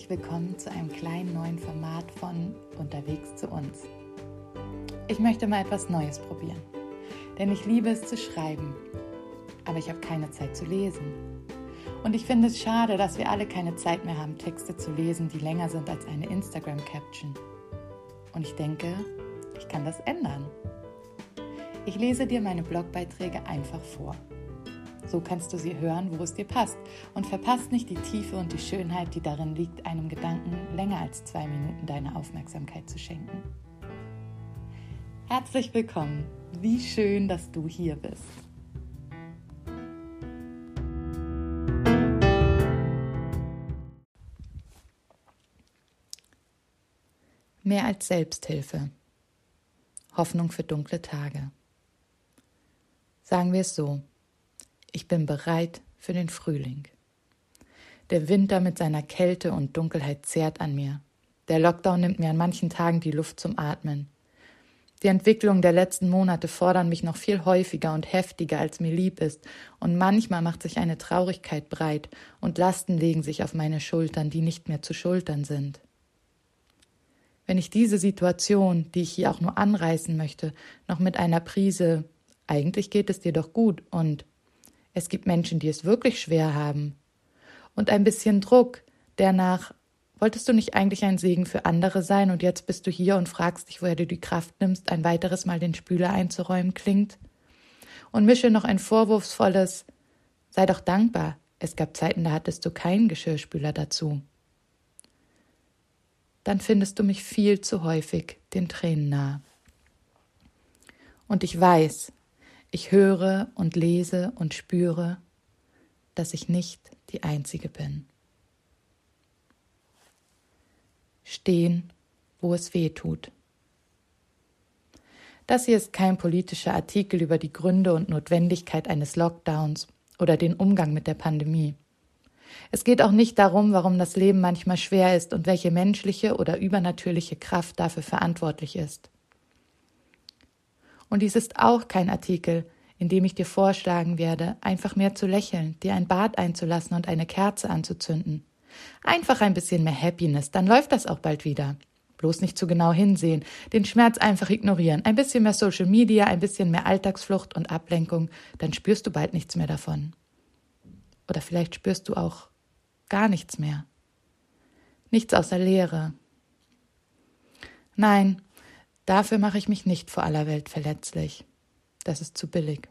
herzlich willkommen zu einem kleinen neuen Format von Unterwegs zu uns. Ich möchte mal etwas Neues probieren, denn ich liebe es zu schreiben, aber ich habe keine Zeit zu lesen. Und ich finde es schade, dass wir alle keine Zeit mehr haben, Texte zu lesen, die länger sind als eine Instagram-Caption. Und ich denke, ich kann das ändern. Ich lese dir meine Blogbeiträge einfach vor. So kannst du sie hören, wo es dir passt und verpasst nicht die Tiefe und die Schönheit, die darin liegt, einem Gedanken länger als zwei Minuten deine Aufmerksamkeit zu schenken. Herzlich willkommen. Wie schön, dass du hier bist. Mehr als Selbsthilfe. Hoffnung für dunkle Tage. Sagen wir es so. Ich bin bereit für den Frühling. Der Winter mit seiner Kälte und Dunkelheit zehrt an mir. Der Lockdown nimmt mir an manchen Tagen die Luft zum Atmen. Die Entwicklungen der letzten Monate fordern mich noch viel häufiger und heftiger, als mir lieb ist, und manchmal macht sich eine Traurigkeit breit und Lasten legen sich auf meine Schultern, die nicht mehr zu schultern sind. Wenn ich diese Situation, die ich hier auch nur anreißen möchte, noch mit einer Prise eigentlich geht es dir doch gut und es gibt Menschen, die es wirklich schwer haben. Und ein bisschen Druck, der nach Wolltest du nicht eigentlich ein Segen für andere sein und jetzt bist du hier und fragst dich, woher du die Kraft nimmst, ein weiteres Mal den Spüler einzuräumen klingt? Und mische noch ein vorwurfsvolles Sei doch dankbar, es gab Zeiten, da hattest du keinen Geschirrspüler dazu. Dann findest du mich viel zu häufig den Tränen nah. Und ich weiß, ich höre und lese und spüre, dass ich nicht die Einzige bin. Stehen, wo es weh tut. Das hier ist kein politischer Artikel über die Gründe und Notwendigkeit eines Lockdowns oder den Umgang mit der Pandemie. Es geht auch nicht darum, warum das Leben manchmal schwer ist und welche menschliche oder übernatürliche Kraft dafür verantwortlich ist. Und dies ist auch kein Artikel, in dem ich dir vorschlagen werde, einfach mehr zu lächeln, dir ein Bad einzulassen und eine Kerze anzuzünden. Einfach ein bisschen mehr Happiness, dann läuft das auch bald wieder. Bloß nicht zu genau hinsehen, den Schmerz einfach ignorieren, ein bisschen mehr Social Media, ein bisschen mehr Alltagsflucht und Ablenkung, dann spürst du bald nichts mehr davon. Oder vielleicht spürst du auch gar nichts mehr. Nichts außer Leere. Nein, Dafür mache ich mich nicht vor aller Welt verletzlich. Das ist zu billig.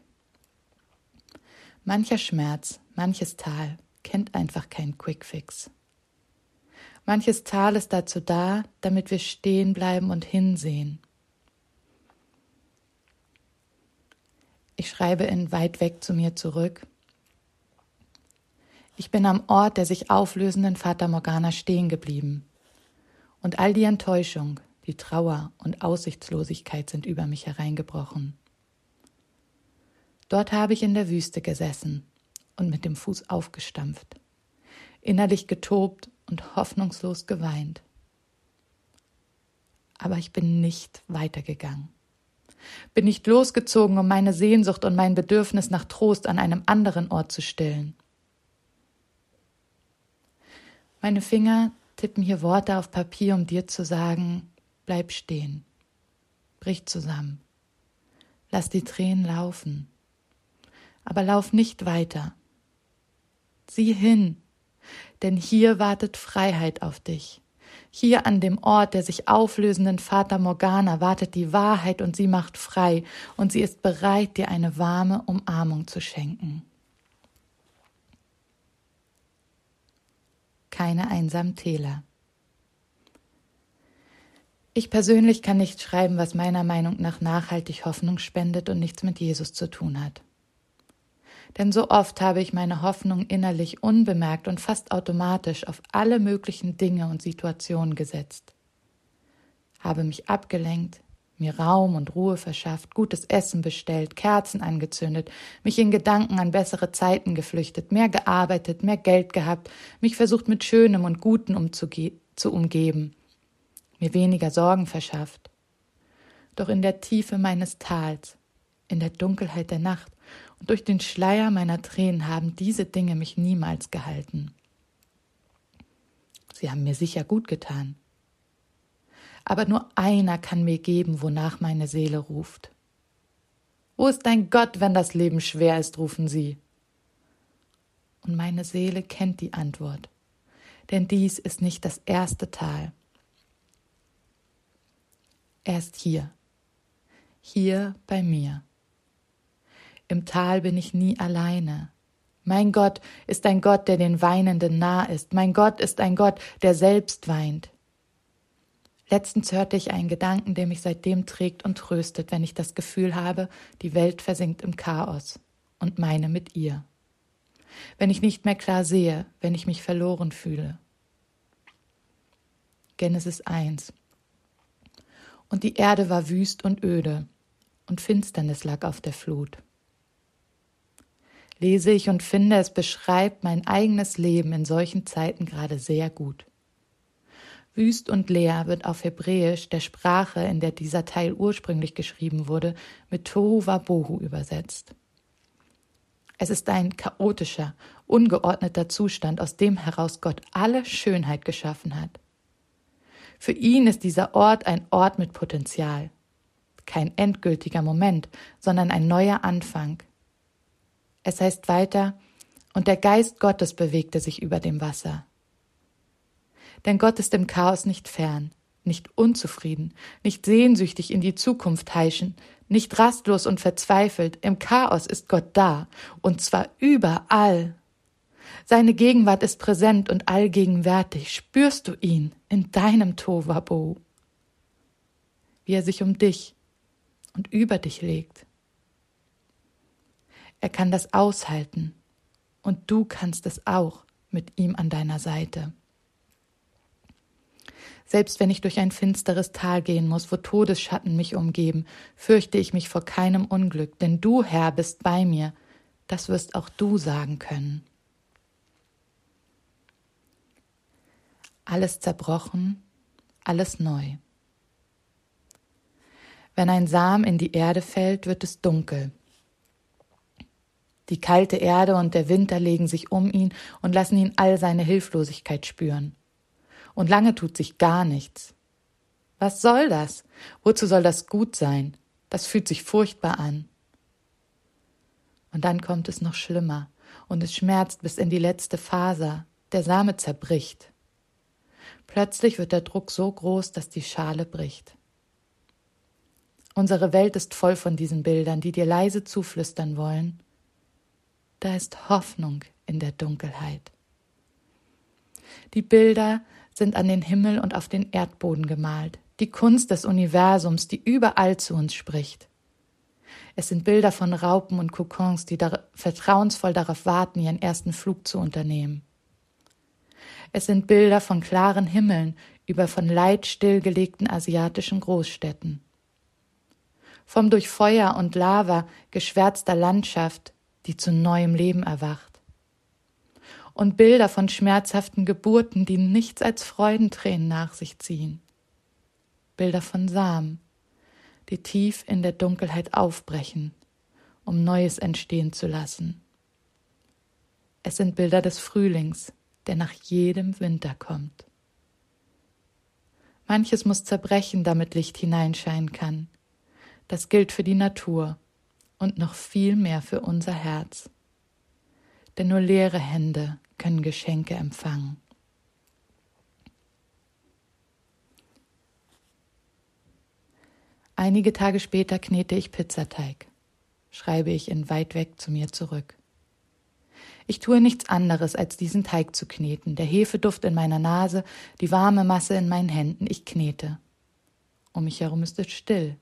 Mancher Schmerz, manches Tal kennt einfach keinen Quickfix. Manches Tal ist dazu da, damit wir stehen bleiben und hinsehen. Ich schreibe in weit weg zu mir zurück. Ich bin am Ort der sich auflösenden Fata Morgana stehen geblieben. Und all die Enttäuschung, die Trauer und Aussichtslosigkeit sind über mich hereingebrochen. Dort habe ich in der Wüste gesessen und mit dem Fuß aufgestampft, innerlich getobt und hoffnungslos geweint. Aber ich bin nicht weitergegangen. Bin nicht losgezogen, um meine Sehnsucht und mein Bedürfnis nach Trost an einem anderen Ort zu stillen. Meine Finger tippen hier Worte auf Papier, um dir zu sagen, Bleib stehen. Brich zusammen. Lass die Tränen laufen. Aber lauf nicht weiter. Sieh hin, denn hier wartet Freiheit auf dich. Hier an dem Ort der sich auflösenden Fata Morgana wartet die Wahrheit und sie macht frei und sie ist bereit, dir eine warme Umarmung zu schenken. Keine einsamen Täler. Ich persönlich kann nicht schreiben, was meiner Meinung nach nachhaltig Hoffnung spendet und nichts mit Jesus zu tun hat. Denn so oft habe ich meine Hoffnung innerlich unbemerkt und fast automatisch auf alle möglichen Dinge und Situationen gesetzt. Habe mich abgelenkt, mir Raum und Ruhe verschafft, gutes Essen bestellt, Kerzen angezündet, mich in Gedanken an bessere Zeiten geflüchtet, mehr gearbeitet, mehr Geld gehabt, mich versucht mit Schönem und Gutem zu umgeben, mir weniger Sorgen verschafft. Doch in der Tiefe meines Tals, in der Dunkelheit der Nacht und durch den Schleier meiner Tränen haben diese Dinge mich niemals gehalten. Sie haben mir sicher gut getan. Aber nur einer kann mir geben, wonach meine Seele ruft. Wo ist dein Gott, wenn das Leben schwer ist, rufen sie. Und meine Seele kennt die Antwort, denn dies ist nicht das erste Tal. Er ist hier, hier bei mir. Im Tal bin ich nie alleine. Mein Gott ist ein Gott, der den Weinenden nah ist. Mein Gott ist ein Gott, der selbst weint. Letztens hörte ich einen Gedanken, der mich seitdem trägt und tröstet, wenn ich das Gefühl habe, die Welt versinkt im Chaos und meine mit ihr. Wenn ich nicht mehr klar sehe, wenn ich mich verloren fühle. Genesis 1 Und die Erde war wüst und öde, und Finsternis lag auf der Flut lese ich und finde, es beschreibt mein eigenes Leben in solchen Zeiten gerade sehr gut. Wüst und leer wird auf Hebräisch, der Sprache, in der dieser Teil ursprünglich geschrieben wurde, mit Tohu Wabohu übersetzt. Es ist ein chaotischer, ungeordneter Zustand, aus dem heraus Gott alle Schönheit geschaffen hat. Für ihn ist dieser Ort ein Ort mit Potenzial. Kein endgültiger Moment, sondern ein neuer Anfang, es heißt weiter, und der Geist Gottes bewegte sich über dem Wasser. Denn Gott ist im Chaos nicht fern, nicht unzufrieden, nicht sehnsüchtig in die Zukunft heischen, nicht rastlos und verzweifelt. Im Chaos ist Gott da, und zwar überall. Seine Gegenwart ist präsent und allgegenwärtig. Spürst du ihn in deinem Tovabo? Wie er sich um dich und über dich legt. Er kann das aushalten. Und du kannst es auch mit ihm an deiner Seite. Selbst wenn ich durch ein finsteres Tal gehen muss, wo Todesschatten mich umgeben, fürchte ich mich vor keinem Unglück, denn du, Herr, bist bei mir. Das wirst auch du sagen können. Alles zerbrochen, alles neu. Wenn ein Samen in die Erde fällt, wird es dunkel. Die kalte Erde und der Winter legen sich um ihn und lassen ihn all seine Hilflosigkeit spüren. Und lange tut sich gar nichts. Was soll das? Wozu soll das gut sein? Das fühlt sich furchtbar an. Und dann kommt es noch schlimmer, und es schmerzt bis in die letzte Faser. Der Same zerbricht. Plötzlich wird der Druck so groß, dass die Schale bricht. Unsere Welt ist voll von diesen Bildern, die dir leise zuflüstern wollen, da ist Hoffnung in der Dunkelheit. Die Bilder sind an den Himmel und auf den Erdboden gemalt, die Kunst des Universums, die überall zu uns spricht. Es sind Bilder von Raupen und Kokons, die da vertrauensvoll darauf warten, ihren ersten Flug zu unternehmen. Es sind Bilder von klaren Himmeln über von Leid stillgelegten asiatischen Großstädten. Vom durch Feuer und Lava geschwärzter Landschaft die zu neuem Leben erwacht. Und Bilder von schmerzhaften Geburten, die nichts als Freudentränen nach sich ziehen. Bilder von Samen, die tief in der Dunkelheit aufbrechen, um Neues entstehen zu lassen. Es sind Bilder des Frühlings, der nach jedem Winter kommt. Manches muss zerbrechen, damit Licht hineinscheinen kann. Das gilt für die Natur und noch viel mehr für unser Herz. Denn nur leere Hände können Geschenke empfangen. Einige Tage später knete ich Pizzateig, schreibe ich in weit weg zu mir zurück. Ich tue nichts anderes, als diesen Teig zu kneten, der Hefeduft in meiner Nase, die warme Masse in meinen Händen, ich knete. Um mich herum ist es still,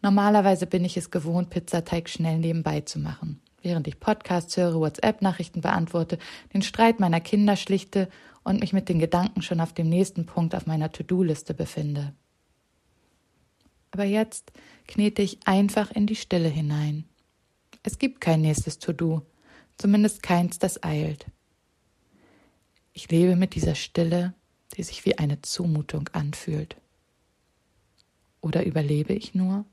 Normalerweise bin ich es gewohnt, Pizzateig schnell nebenbei zu machen. Während ich Podcasts höre, WhatsApp-Nachrichten beantworte, den Streit meiner Kinder schlichte und mich mit den Gedanken schon auf dem nächsten Punkt auf meiner To-Do-Liste befinde. Aber jetzt knete ich einfach in die Stille hinein. Es gibt kein nächstes To-Do, zumindest keins, das eilt. Ich lebe mit dieser Stille, die sich wie eine Zumutung anfühlt. Oder überlebe ich nur?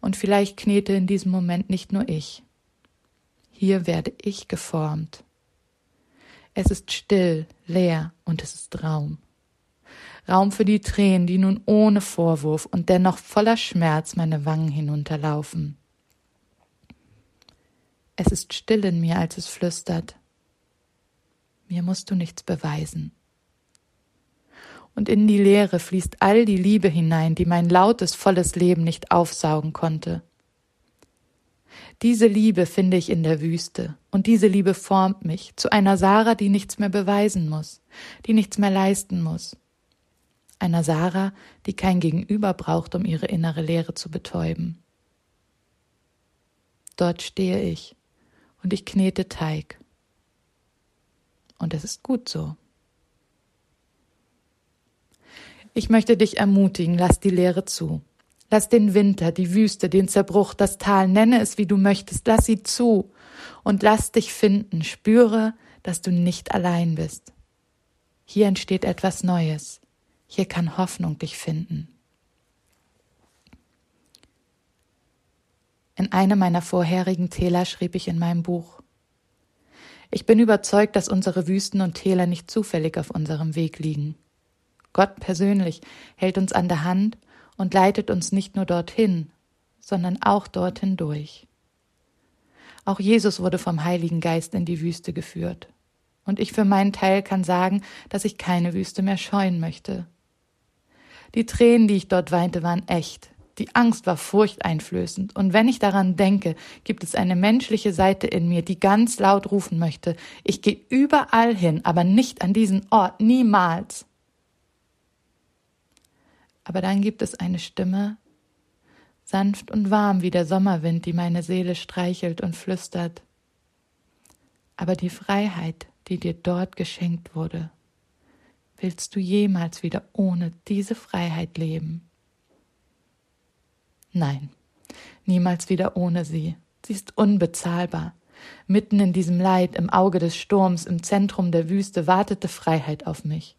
Und vielleicht knete in diesem Moment nicht nur ich. Hier werde ich geformt. Es ist still, leer und es ist Raum. Raum für die Tränen, die nun ohne Vorwurf und dennoch voller Schmerz meine Wangen hinunterlaufen. Es ist still in mir, als es flüstert. Mir musst du nichts beweisen. Und in die Leere fließt all die Liebe hinein, die mein lautes, volles Leben nicht aufsaugen konnte. Diese Liebe finde ich in der Wüste, und diese Liebe formt mich zu einer Sarah, die nichts mehr beweisen muss, die nichts mehr leisten muss. Einer Sarah, die kein Gegenüber braucht, um ihre innere Leere zu betäuben. Dort stehe ich, und ich knete Teig. Und es ist gut so. Ich möchte dich ermutigen, lass die Leere zu. Lass den Winter, die Wüste, den Zerbruch, das Tal, nenne es wie du möchtest, lass sie zu und lass dich finden. Spüre, dass du nicht allein bist. Hier entsteht etwas Neues. Hier kann Hoffnung dich finden. In einem meiner vorherigen Täler schrieb ich in meinem Buch Ich bin überzeugt, dass unsere Wüsten und Täler nicht zufällig auf unserem Weg liegen. Gott persönlich hält uns an der Hand und leitet uns nicht nur dorthin, sondern auch dorthin durch. Auch Jesus wurde vom Heiligen Geist in die Wüste geführt. Und ich für meinen Teil kann sagen, dass ich keine Wüste mehr scheuen möchte. Die Tränen, die ich dort weinte, waren echt. Die Angst war furchteinflößend. Und wenn ich daran denke, gibt es eine menschliche Seite in mir, die ganz laut rufen möchte, ich gehe überall hin, aber nicht an diesen Ort, niemals. Aber dann gibt es eine Stimme, sanft und warm wie der Sommerwind, die meine Seele streichelt und flüstert. Aber die Freiheit, die dir dort geschenkt wurde, willst du jemals wieder ohne diese Freiheit leben? Nein, niemals wieder ohne sie. Sie ist unbezahlbar. Mitten in diesem Leid, im Auge des Sturms, im Zentrum der Wüste wartete Freiheit auf mich.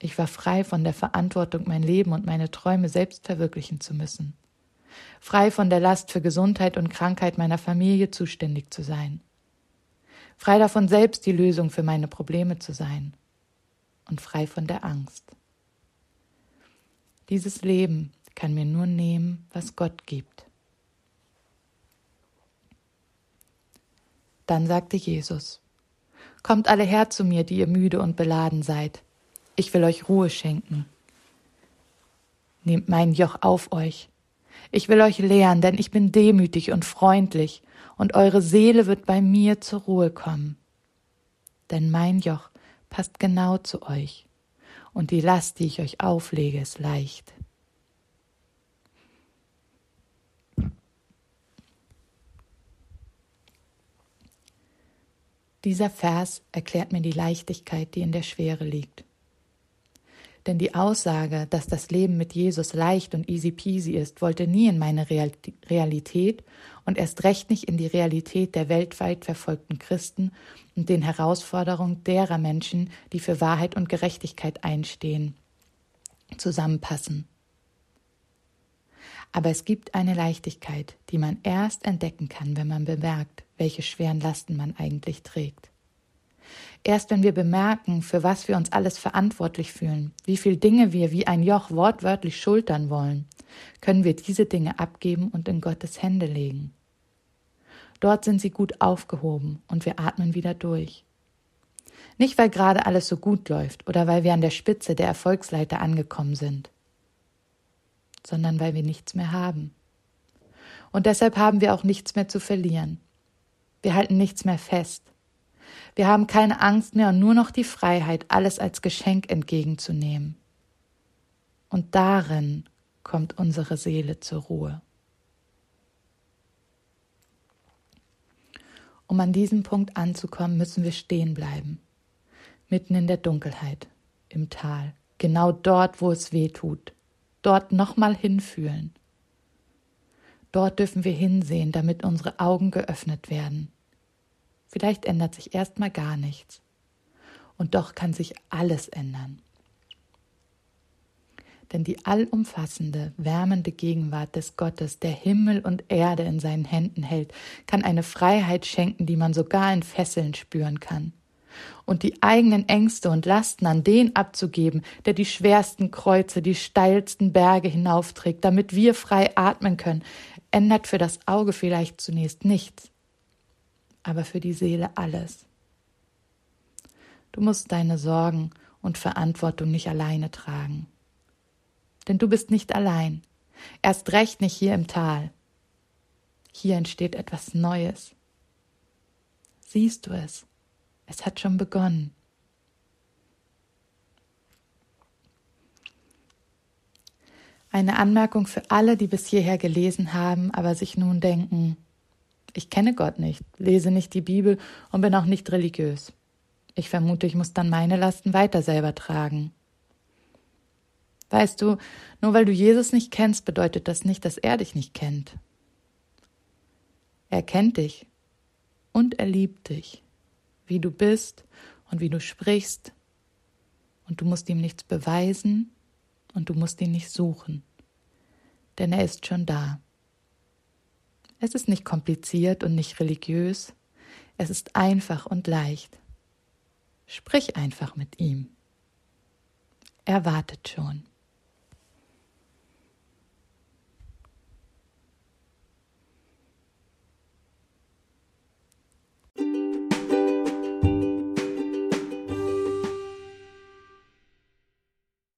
Ich war frei von der Verantwortung, mein Leben und meine Träume selbst verwirklichen zu müssen. Frei von der Last für Gesundheit und Krankheit meiner Familie zuständig zu sein. Frei davon, selbst die Lösung für meine Probleme zu sein. Und frei von der Angst. Dieses Leben kann mir nur nehmen, was Gott gibt. Dann sagte Jesus, Kommt alle her zu mir, die ihr müde und beladen seid ich will euch Ruhe schenken. Nehmt mein Joch auf euch. Ich will euch lehren, denn ich bin demütig und freundlich, und eure Seele wird bei mir zur Ruhe kommen. Denn mein Joch passt genau zu euch, und die Last, die ich euch auflege, ist leicht. Dieser Vers erklärt mir die Leichtigkeit, die in der Schwere liegt. Denn die Aussage, dass das Leben mit Jesus leicht und easy peasy ist, wollte nie in meine Realität und erst recht nicht in die Realität der weltweit verfolgten Christen und den Herausforderungen derer Menschen, die für Wahrheit und Gerechtigkeit einstehen, zusammenpassen. Aber es gibt eine Leichtigkeit, die man erst entdecken kann, wenn man bemerkt, welche schweren Lasten man eigentlich trägt. Erst wenn wir bemerken, für was wir uns alles verantwortlich fühlen, wie viel Dinge wir wie ein Joch wortwörtlich schultern wollen, können wir diese Dinge abgeben und in Gottes Hände legen. Dort sind sie gut aufgehoben und wir atmen wieder durch. Nicht, weil gerade alles so gut läuft oder weil wir an der Spitze der Erfolgsleiter angekommen sind, sondern weil wir nichts mehr haben. Und deshalb haben wir auch nichts mehr zu verlieren. Wir halten nichts mehr fest. Wir haben keine Angst mehr und nur noch die Freiheit, alles als Geschenk entgegenzunehmen. Und darin kommt unsere Seele zur Ruhe. Um an diesem Punkt anzukommen, müssen wir stehen bleiben. Mitten in der Dunkelheit, im Tal, genau dort, wo es weh tut. Dort nochmal hinfühlen. Dort dürfen wir hinsehen, damit unsere Augen geöffnet werden. Vielleicht ändert sich erstmal gar nichts. Und doch kann sich alles ändern. Denn die allumfassende, wärmende Gegenwart des Gottes, der Himmel und Erde in seinen Händen hält, kann eine Freiheit schenken, die man sogar in Fesseln spüren kann. Und die eigenen Ängste und Lasten an den abzugeben, der die schwersten Kreuze, die steilsten Berge hinaufträgt, damit wir frei atmen können, ändert für das Auge vielleicht zunächst nichts, aber für die Seele alles. Du musst deine Sorgen und Verantwortung nicht alleine tragen denn du bist nicht allein, erst recht nicht hier im Tal. Hier entsteht etwas Neues. Siehst du es? Es hat schon begonnen. Eine Anmerkung für alle, die bis hierher gelesen haben, aber sich nun denken, ich kenne Gott nicht, lese nicht die Bibel und bin auch nicht religiös. Ich vermute, ich muss dann meine Lasten weiter selber tragen. Weißt du, nur weil du Jesus nicht kennst, bedeutet das nicht, dass er dich nicht kennt. Er kennt dich und er liebt dich, wie du bist und wie du sprichst. Und du musst ihm nichts beweisen und du musst ihn nicht suchen, denn er ist schon da. Es ist nicht kompliziert und nicht religiös, es ist einfach und leicht. Sprich einfach mit ihm. Er wartet schon.